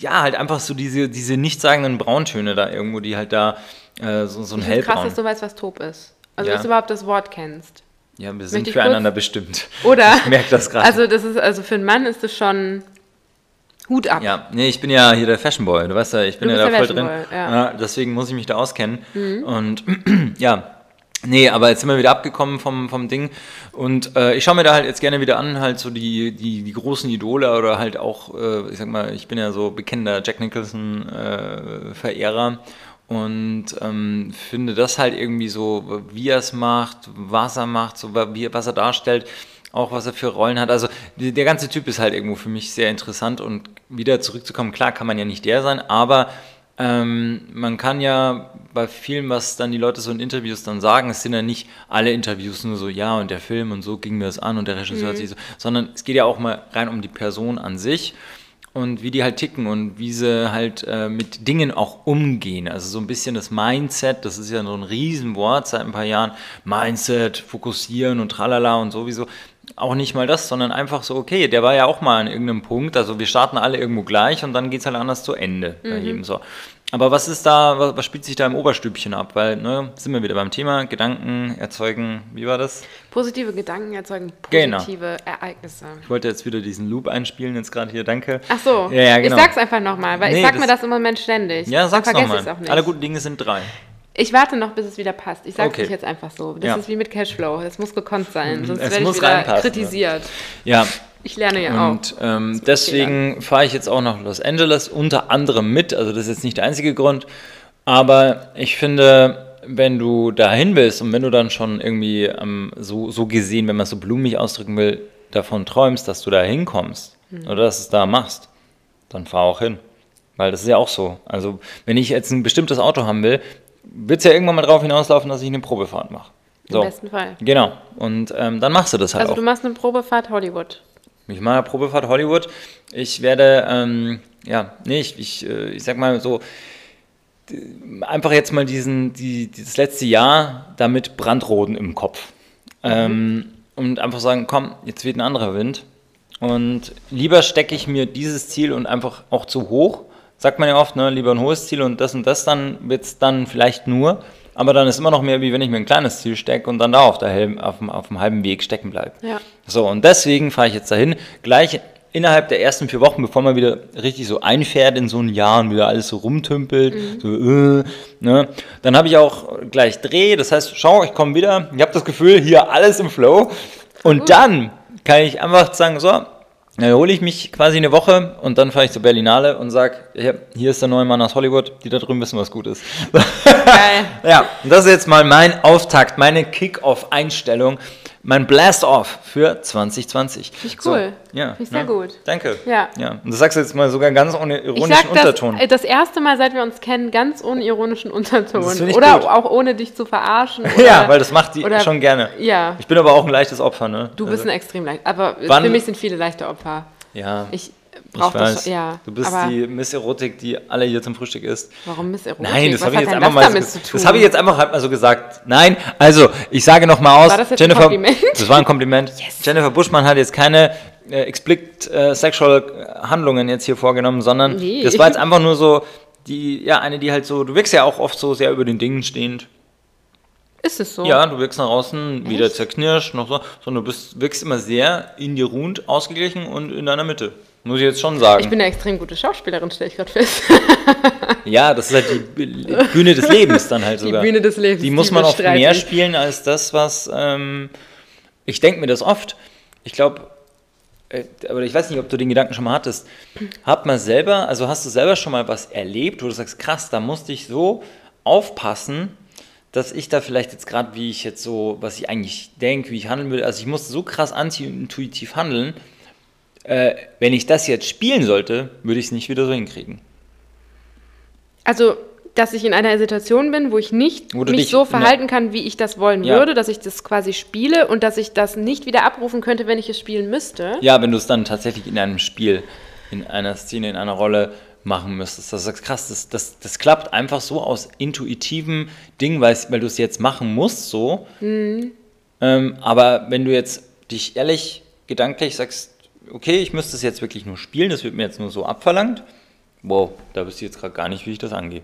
ja, halt einfach so diese, diese nichtssagenden Brauntöne da irgendwo, die halt da äh, so, so ein Hellbraun. krass, dass du weißt, was Taub ist. Also, ja. dass du überhaupt das Wort kennst. Ja, wir sind füreinander bestimmt. (laughs) Oder? Ich merke das gerade. Also, das ist, also für einen Mann ist das schon Hut ab. Ja, nee, ich bin ja hier der Fashion Boy. Du weißt ja, ich bin ja da voll drin. Boy, ja. Ja, deswegen muss ich mich da auskennen. Mhm. Und (clears throat) ja, Nee, aber jetzt sind wir wieder abgekommen vom, vom Ding. Und äh, ich schaue mir da halt jetzt gerne wieder an, halt so die, die, die großen Idole oder halt auch, äh, ich sag mal, ich bin ja so bekennender Jack Nicholson-Verehrer äh, und ähm, finde das halt irgendwie so, wie er es macht, was er macht, so wie, was er darstellt, auch was er für Rollen hat. Also die, der ganze Typ ist halt irgendwo für mich sehr interessant und wieder zurückzukommen, klar kann man ja nicht der sein, aber ähm, man kann ja bei vielen, was dann die Leute so in Interviews dann sagen, es sind ja nicht alle Interviews nur so, ja und der Film und so ging mir das an und der Regisseur hat sich so, sondern es geht ja auch mal rein um die Person an sich und wie die halt ticken und wie sie halt äh, mit Dingen auch umgehen. Also so ein bisschen das Mindset, das ist ja so ein Riesenwort seit ein paar Jahren. Mindset, fokussieren und tralala und sowieso. Auch nicht mal das, sondern einfach so, okay, der war ja auch mal an irgendeinem Punkt. Also wir starten alle irgendwo gleich und dann geht es halt anders zu Ende bei jedem so. Aber was ist da, was, spielt sich da im Oberstübchen ab? Weil, ne, sind wir wieder beim Thema, Gedanken erzeugen, wie war das? Positive Gedanken erzeugen Genau. positive Ereignisse. Ich wollte jetzt wieder diesen Loop einspielen, jetzt gerade hier, danke. Ach so, Ja, ja, genau. ich sag's einfach nochmal, weil Nee, ich sag das- mir das im Moment ständig. Ja, sag's nochmal. auch nicht. Alle guten Dinge sind drei. Ich warte noch, bis es wieder passt. Ich sag's Okay. nicht jetzt einfach so. Das Ja. ist wie mit Cashflow. Das muss gekonnt sein, sonst Es werde ich wieder reinpassen, kritisiert. Ja, Ich lerne ja auch. Und ähm, deswegen fahre ich jetzt auch nach Los Angeles unter anderem mit. Also das ist jetzt nicht der einzige Grund. Aber ich finde, wenn du dahin willst und wenn du dann schon irgendwie ähm, so, so gesehen, wenn man es so blumig ausdrücken will, davon träumst, dass du da hinkommst oder dass du es da machst, dann fahr auch hin. Weil das ist ja auch so. Also wenn ich jetzt ein bestimmtes Auto haben will, wird es ja irgendwann mal drauf hinauslaufen, dass ich eine Probefahrt mache. So. Im besten Fall. Genau. Und ähm, dann machst du das halt Also auch. du machst eine Probefahrt Hollywood. Ich mache Probefahrt Hollywood. Ich werde, ähm, ja, nee, ich, ich, äh, ich sag mal so, einfach jetzt mal diesen, die, dieses letzte Jahr damit Brandroden im Kopf. Ähm, und einfach sagen, komm, jetzt weht ein anderer Wind. Und lieber stecke ich mir dieses Ziel und einfach auch zu hoch. Sagt man ja oft, ne, lieber ein hohes Ziel und das und das, dann wird es dann vielleicht nur. Aber dann ist immer noch mehr, wie wenn ich mir ein kleines Ziel stecke und dann da auf, der auf, dem, auf dem halben Weg stecken bleibe. Ja. So, und deswegen fahre ich jetzt dahin, gleich innerhalb der ersten vier Wochen, bevor man wieder richtig so einfährt in so ein Jahr und wieder alles so rumtümpelt, so, äh, ne, dann habe ich auch gleich Dreh, das heißt, schau, ich komme wieder, ich habe das Gefühl, hier alles im Flow. Und dann kann ich einfach sagen, so, dann hole ich mich quasi eine Woche und dann fahre ich zur Berlinale und sage, hier, hier ist der neue Mann aus Hollywood, die da drüben wissen, was gut ist. (laughs) Geil. Ja, und das ist jetzt mal mein Auftakt, meine Kick-Off-Einstellung, mein Blast-Off für 2020. Finde ich cool. So, ja, Finde ich sehr ne? gut. Danke. Ja. ja. Und das sagst du jetzt mal sogar ganz ohne Ich ironischen sag das, Unterton. äh, das erste Mal, seit wir uns kennen, ganz ohne ironischen Unterton. Das ich Oder gut. auch ohne dich zu verarschen. (laughs) Oder, ja, weil das macht die oder- schon gerne. Ja, Ich bin aber auch ein leichtes Opfer, ne? du bist ein extrem leicht. Aber Wann- für mich sind viele leichte Opfer. Ja, Ich ich brauche das weiß. schon. Ja, du bist aber die Miss Erotik, die alle hier zum Frühstück isst. warum Miss Erotik? Nein, das habe ich jetzt einfach das mal so, zu tun? Das habe ich jetzt einfach halt mal so gesagt. Nein, also ich sage noch mal aus, War das jetzt ein Jennifer, Kompliment? das war ein Kompliment. Jennifer Buschmann hat jetzt keine äh, explicit äh, sexual Handlungen jetzt hier vorgenommen, sondern Nee. das war jetzt einfach nur so die ja eine, die halt so, du wirkst ja auch oft so sehr über den Dingen stehend. Ist es so? Ja, du wirkst nach außen wieder Echt? zerknirscht, noch so, sondern du bist, wirkst immer sehr in dir ruhend, ausgeglichen und in deiner Mitte. Muss ich jetzt schon sagen. Ich bin eine extrem gute Schauspielerin, stelle ich gerade fest. (laughs) Ja, das ist halt die Bühne des Lebens dann halt Die sogar. Bühne des Lebens, Die muss die man oft bestreite mehr spielen als das, was. Ähm, ich denke mir das oft. Ich glaube, äh, aber ich weiß nicht, ob du den Gedanken schon mal hattest. Hat man selber, also hast du selber schon mal was erlebt, wo du sagst, krass, da musste ich so aufpassen, dass ich da vielleicht jetzt gerade, wie ich jetzt so, was ich eigentlich denke, wie ich handeln würde, also ich musste so krass anti-intuitiv handeln. Äh, wenn ich das jetzt spielen sollte, würde ich es nicht wieder so hinkriegen. Also, dass ich in einer Situation bin, wo ich nicht Wo mich dich so der- verhalten kann, wie ich das wollen Ja. würde, dass ich das quasi spiele und dass ich das nicht wieder abrufen könnte, wenn ich es spielen müsste. Ja, wenn du es dann tatsächlich in einem Spiel, in einer Szene, in einer Rolle machen müsstest. Das ist krass, das, das, das klappt einfach so aus intuitivem Ding, weil, weil du es jetzt machen musst, so. Mhm. Ähm, aber wenn du jetzt dich ehrlich, gedanklich sagst, okay, ich müsste es jetzt wirklich nur spielen, das wird mir jetzt nur so abverlangt. Wow, da wüsste ich jetzt gerade gar nicht, wie ich das angehe.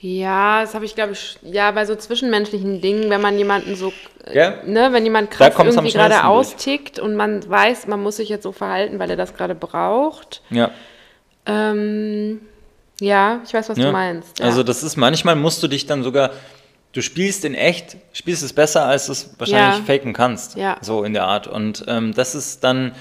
Ja, das habe ich, glaube ich, ja, bei so zwischenmenschlichen Dingen, wenn man jemanden so, äh, Ja. ne, wenn jemand krass irgendwie gerade austickt und man weiß, man muss sich jetzt so verhalten, weil er das gerade braucht. Ja. Ähm, ja, ich weiß, was Ja. du meinst. Ja. Also das ist manchmal musst du dich dann sogar, du spielst in echt, spielst es besser, als du es wahrscheinlich Ja. faken kannst. Ja. So in der Art. Und ähm, das ist dann,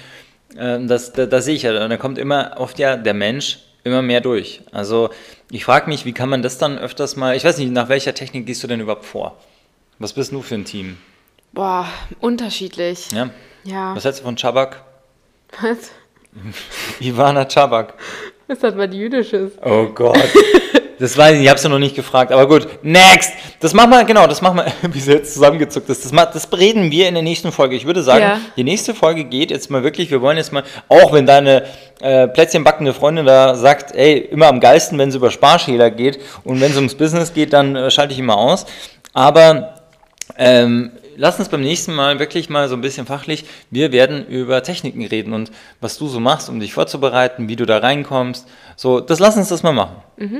ähm, das, da, da sehe ich ja, da kommt immer oft ja der Mensch immer mehr durch. Also ich frage mich, wie kann man das dann öfters mal, ich weiß nicht, nach welcher Technik gehst du denn überhaupt vor? Was bist du für ein Team? Boah, unterschiedlich. Ja. Ja. Was hältst du von Chabak? Was? (laughs) Ivana Chabak. Was hat was Jüdisches? Oh Gott. (laughs) Das weiß ich ich hab's ja noch nicht gefragt. Aber gut, next! Das machen wir, genau, das machen wir, (laughs) wie sie jetzt zusammengezuckt ist. Das, ma- das reden wir in der nächsten Folge. Ich würde sagen, Ja. die nächste Folge geht jetzt mal wirklich, wir wollen jetzt mal, auch wenn deine äh, plätzchenbackende Freundin da sagt, ey, immer am geilsten, wenn es über Sparschäler geht und wenn es ums Business geht, dann äh, schalte ich immer aus. Aber ähm, lass uns beim nächsten Mal wirklich mal so ein bisschen fachlich, wir werden über Techniken reden und was du so machst, um dich vorzubereiten, wie du da reinkommst. So, das lass uns das mal machen.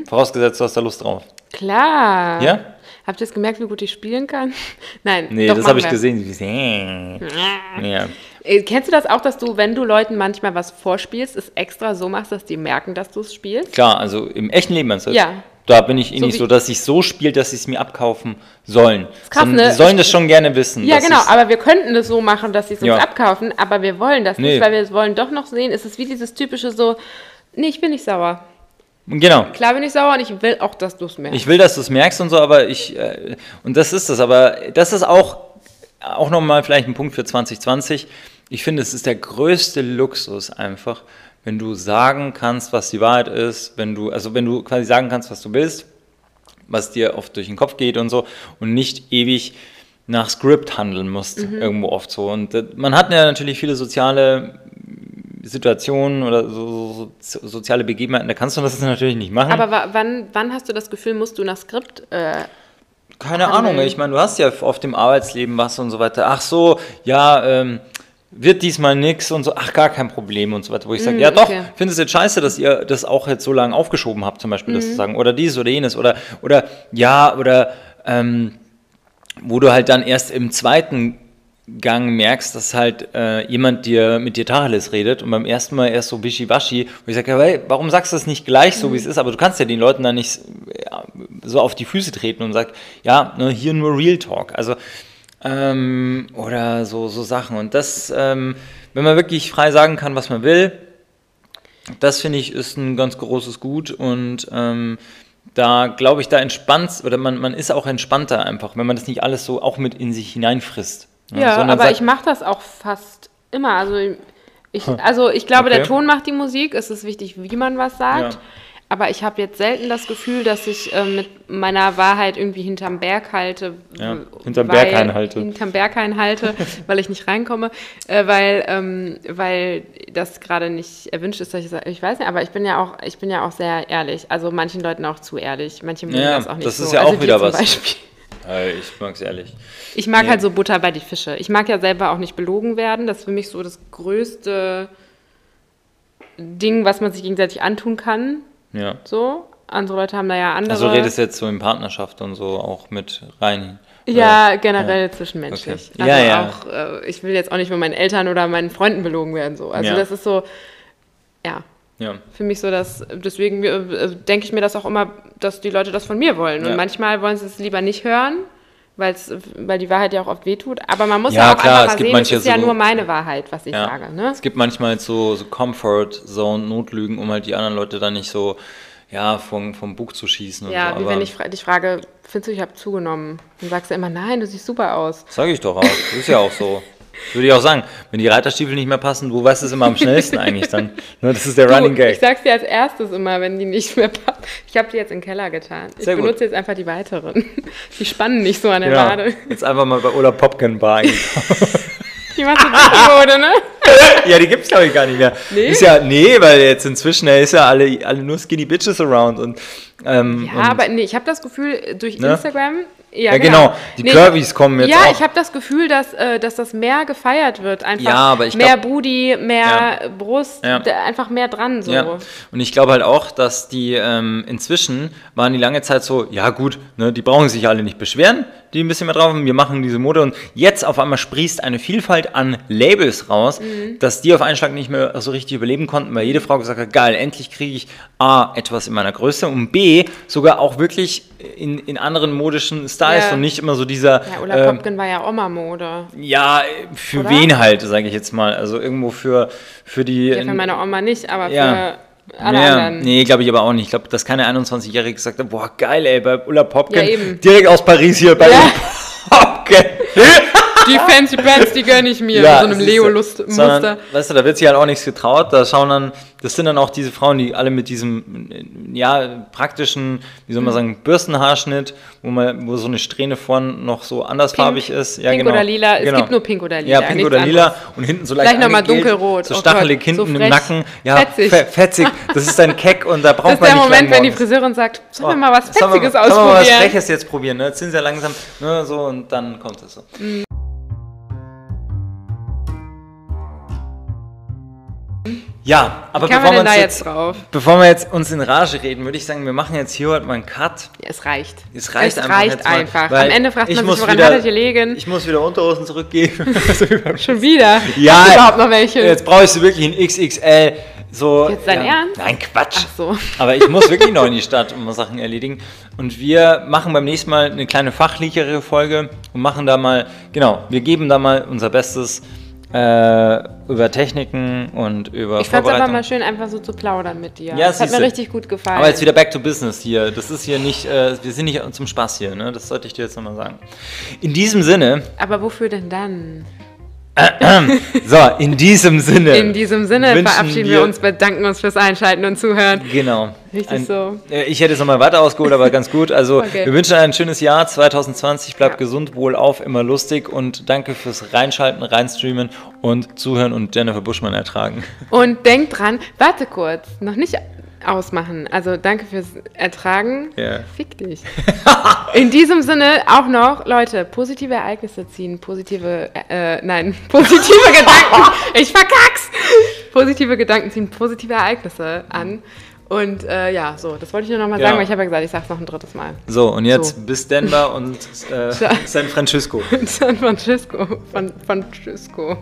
Vorausgesetzt, du hast da Lust drauf. Klar. Ja? Habt ihr jetzt gemerkt, wie gut ich spielen kann? (laughs) Nein. Nee, das habe ich gesehen. Die- Ja. Äh, Kennst du das auch, dass du, wenn du Leuten manchmal was vorspielst, es extra so machst, dass die merken, dass du es spielst? Klar, also im echten Leben meinst du jetzt? Ja. Da bin ich eh So nicht so, dass ich so spiele, dass sie es mir abkaufen sollen. krass, ne? Die sollen das schon gerne wissen. Ja, genau, aber wir könnten das so machen, dass sie es uns Ja. abkaufen, aber wir wollen das Nee. nicht, weil wir wollen doch noch sehen, es ist wie dieses typische so, nee, ich bin nicht sauer. Genau. Klar bin ich sauer und ich will auch, dass du es merkst. Ich will, dass du es merkst und so, aber ich, äh, und das ist das, aber das ist auch, auch nochmal vielleicht ein Punkt für 2020. Ich finde, es ist der größte Luxus einfach, wenn du sagen kannst, was die Wahrheit ist, wenn du, also wenn du quasi sagen kannst, was du willst, was dir oft durch den Kopf geht und so und nicht ewig nach Skript handeln musst, irgendwo oft so. Und äh, man hat ja natürlich viele soziale Situationen oder so, so, so soziale Begebenheiten, da kannst du das (laughs) natürlich nicht machen. aber wa wann, wann hast du das Gefühl, musst du nach Skript äh, Keine handeln. Ahnung, ich meine, du hast ja oft im Arbeitsleben was und so weiter. Ach so, ja, ähm, wird diesmal nix und so, ach, gar kein Problem und so weiter. Wo ich sage, Mm, ja doch, okay. findest du jetzt scheiße, dass ihr das auch jetzt so lange aufgeschoben habt, zum Beispiel, das Mhm. zu sagen, oder dies oder jenes, oder, oder ja, oder ähm, wo du halt dann erst im zweiten Gang merkst, dass halt äh, jemand dir mit dir Tacheles redet und beim ersten Mal erst so wischiwaschi, wo ich sage, ja, hey, warum sagst du das nicht gleich so, wie es ist? Aber du kannst ja den Leuten dann nicht ja, so auf die Füße treten und sagst, ja, ne, hier nur Real Talk. Also, ähm, oder so, so Sachen. Und das, ähm, wenn man wirklich frei sagen kann, was man will, das finde ich ist ein ganz großes Gut und ähm, da glaube ich, da entspannt oder man, man ist auch entspannter einfach, wenn man das nicht alles so auch mit in sich hineinfrisst. ne, Ja, sondern aber ich mache das auch fast immer. Also ich, also ich glaube, der Okay. Ton macht die Musik. Es ist wichtig, wie man was sagt. Ja. Aber ich habe jetzt selten das Gefühl, dass ich äh, mit meiner Wahrheit irgendwie hinterm Berg halte. Ja, hinterm weil- Berg einhalte. Hinterm Berg einhalte, (laughs) weil ich nicht reinkomme. Äh, weil, ähm, weil das gerade nicht erwünscht ist, dass ich ich weiß nicht, aber ich bin ja auch, ich bin ja auch sehr ehrlich. Also manchen Leuten auch zu ehrlich. Manche mögen Ja, das auch nicht das so. ist ja also auch wieder was. Beispiel. Äh, ich mag's ehrlich. Ich mag Nee. halt so Butter bei die Fische. Ich mag ja selber auch nicht belogen werden. Das ist für mich so das größte Ding, was man sich gegenseitig antun kann. Ja. So. Andere Leute haben da ja andere. Also redest du jetzt so in Partnerschaft und so auch mit rein. ja, generell zwischenmenschlich. Okay. Also Ja, ja. auch, äh, ich will jetzt auch nicht von meinen Eltern oder meinen Freunden belogen werden. So. Also Ja. das ist so, ja, Ja. für mich so, dass deswegen äh, denke ich mir das auch immer, dass die Leute das von mir wollen. Und Ja. manchmal wollen sie es lieber nicht hören, weil's, weil die Wahrheit ja auch oft wehtut. Aber man muss Ja, ja, auch klar, einfach es gibt sehen, manche es ist ja so- nur meine Wahrheit, was ich Ja. sage. Ne? Es gibt manchmal so, so Comfort Zone Notlügen, um halt die anderen Leute dann nicht so ja, vom, vom Buch zu schießen Ja, so. wie wenn ich fra dich frage, findest du, ich habe zugenommen? Dann sagst du immer, nein, du siehst super aus. Sag ich doch auch. Das ist ja auch so. (laughs) Würde ich auch sagen, wenn die Reiterstiefel nicht mehr passen, du weißt es immer am schnellsten eigentlich dann. Ne, Das ist der Running Du, ich Gag. sag's dir als erstes immer, wenn die nicht mehr passen. Ich habe die jetzt in den Keller getan. Ich Sehr gut. benutze jetzt einfach die weiteren. Die spannen nicht so an der Ja, Wade. jetzt einfach mal bei Ola Popkin Bar. (laughs) Die du dick wurde, ne? (laughs) ja, die gibt's glaube ich gar nicht mehr. Nee? Ist ja, nee, weil jetzt inzwischen ist ja alle, alle nur skinny bitches around und, ähm, Ja, und aber nee, ich habe das Gefühl, durch Ne? Instagram. Ja, Ja, genau. Die Curvys kommen jetzt Ja, auch. ich habe das Gefühl, dass, äh, dass das mehr gefeiert wird. Einfach Ja, aber ich mehr glaub- Booty, mehr Brust, Ja. einfach mehr dran. So. Ja, und ich glaube halt auch, dass die ähm, inzwischen waren die lange Zeit so, ja gut, ne, die brauchen sich alle nicht beschweren, die ein bisschen mehr drauf haben, wir machen diese Mode und jetzt auf einmal sprießt eine Vielfalt an Labels raus, Mhm. dass die auf einen Schlag nicht mehr so richtig überleben konnten, weil jede Frau gesagt hat, geil, endlich kriege ich A, etwas in meiner Größe und B, sogar auch wirklich in, in anderen modischen Styles Ja. und nicht immer so dieser, Ja, Ulla ähm, Popkin war ja Oma-Mode. ja, für Oder? wen halt, sage ich jetzt mal, also irgendwo für, für die... Ja, für meine Oma nicht, aber Ja. für alle ja, anderen. Nee, glaube ich aber auch nicht. Ich glaube, dass keine 21-Jährige gesagt hat, boah, geil, ey, bei Ulla Popkin, Ja, direkt aus Paris hier bei Ja. Ulla Popkin. (laughs) die fancy Pants, die gönne ich mir. Ja, mit so einem Leo-Muster. Weißt du, da wird sich halt auch nichts getraut. Da schauen dann, das sind dann auch diese Frauen, die alle mit diesem, ja, praktischen, wie soll man mhm. sagen, Bürstenhaarschnitt, wo, man, wo so eine Strähne vorne noch so andersfarbig pink, ist. Ja, pink genau. oder lila. Genau. Es gibt nur pink oder lila. Ja, pink oder lila. Anderes. Und hinten so leicht Vielleicht nochmal dunkelrot. So oh stachelig oh hinten so im Nacken. Ja, fetzig. fetzig. Das ist ein Keck und da braucht man nicht Das ist der Moment, wenn die Friseurin sagt, sollen wir mal was Fetziges ausprobieren? Sollen wir mal was Freches jetzt probieren? Ne? Jetzt sind sie ja langsam ne, so und dann kommt es so. Mhm. Ja, aber bevor wir, jetzt, jetzt bevor wir jetzt uns in Rage reden, würde ich sagen, wir machen jetzt hier heute mal einen Cut. Ja, es reicht. Es reicht es einfach. Reicht einfach. Am Ende fragt man sich, woran wieder, hattet ihr legen? Ich muss wieder Unterhosen zurückgeben. (laughs) (laughs) Schon wieder? Ja. Hast überhaupt noch welche? Jetzt brauche ich sie wirklich in XXL. So, Jetzt dein ja, Ernst? Nein, Quatsch. Ach so. Aber ich muss wirklich noch in die Stadt und mal Sachen erledigen. Und wir machen beim nächsten Mal eine kleine fachlichere Folge und machen da mal, genau, wir geben da mal unser Bestes äh, über Techniken und über Ich fand es aber mal schön, einfach so zu plaudern mit dir. Ja, das hat mir richtig gut gefallen. Aber jetzt wieder back to business hier. Das ist hier nicht, äh, wir sind nicht zum Spaß hier, ne? Das sollte ich dir jetzt nochmal sagen. In diesem Sinne. Aber wofür denn dann? So, in diesem Sinne. In diesem Sinne verabschieden wir, wir, uns, bedanken uns fürs Einschalten und Zuhören. Genau. Richtig ein, so. Äh, ich hätte es nochmal weiter ausgeholt, aber ganz gut. Also, okay. wir wünschen ein schönes Jahr 2020. Bleibt ja. gesund, wohl auf, immer lustig und danke fürs Reinschalten, reinstreamen und Zuhören und Jennifer Buschmann ertragen. Und denkt dran, warte kurz, noch nicht ausmachen. Also danke fürs Ertragen. Ja. Fick dich. (laughs) In diesem Sinne auch noch, Leute, positive Ereignisse ziehen, positive, äh, nein, (laughs) positive Gedanken. (laughs) Ich verkack's. Positive Gedanken ziehen positive Ereignisse an. Und äh, ja, so, das wollte ich nur noch mal ja. sagen, weil ich habe ja gesagt, ich sage es noch ein drittes Mal. So, und jetzt so. bis Denver und äh, San Francisco. San Francisco, von Francisco.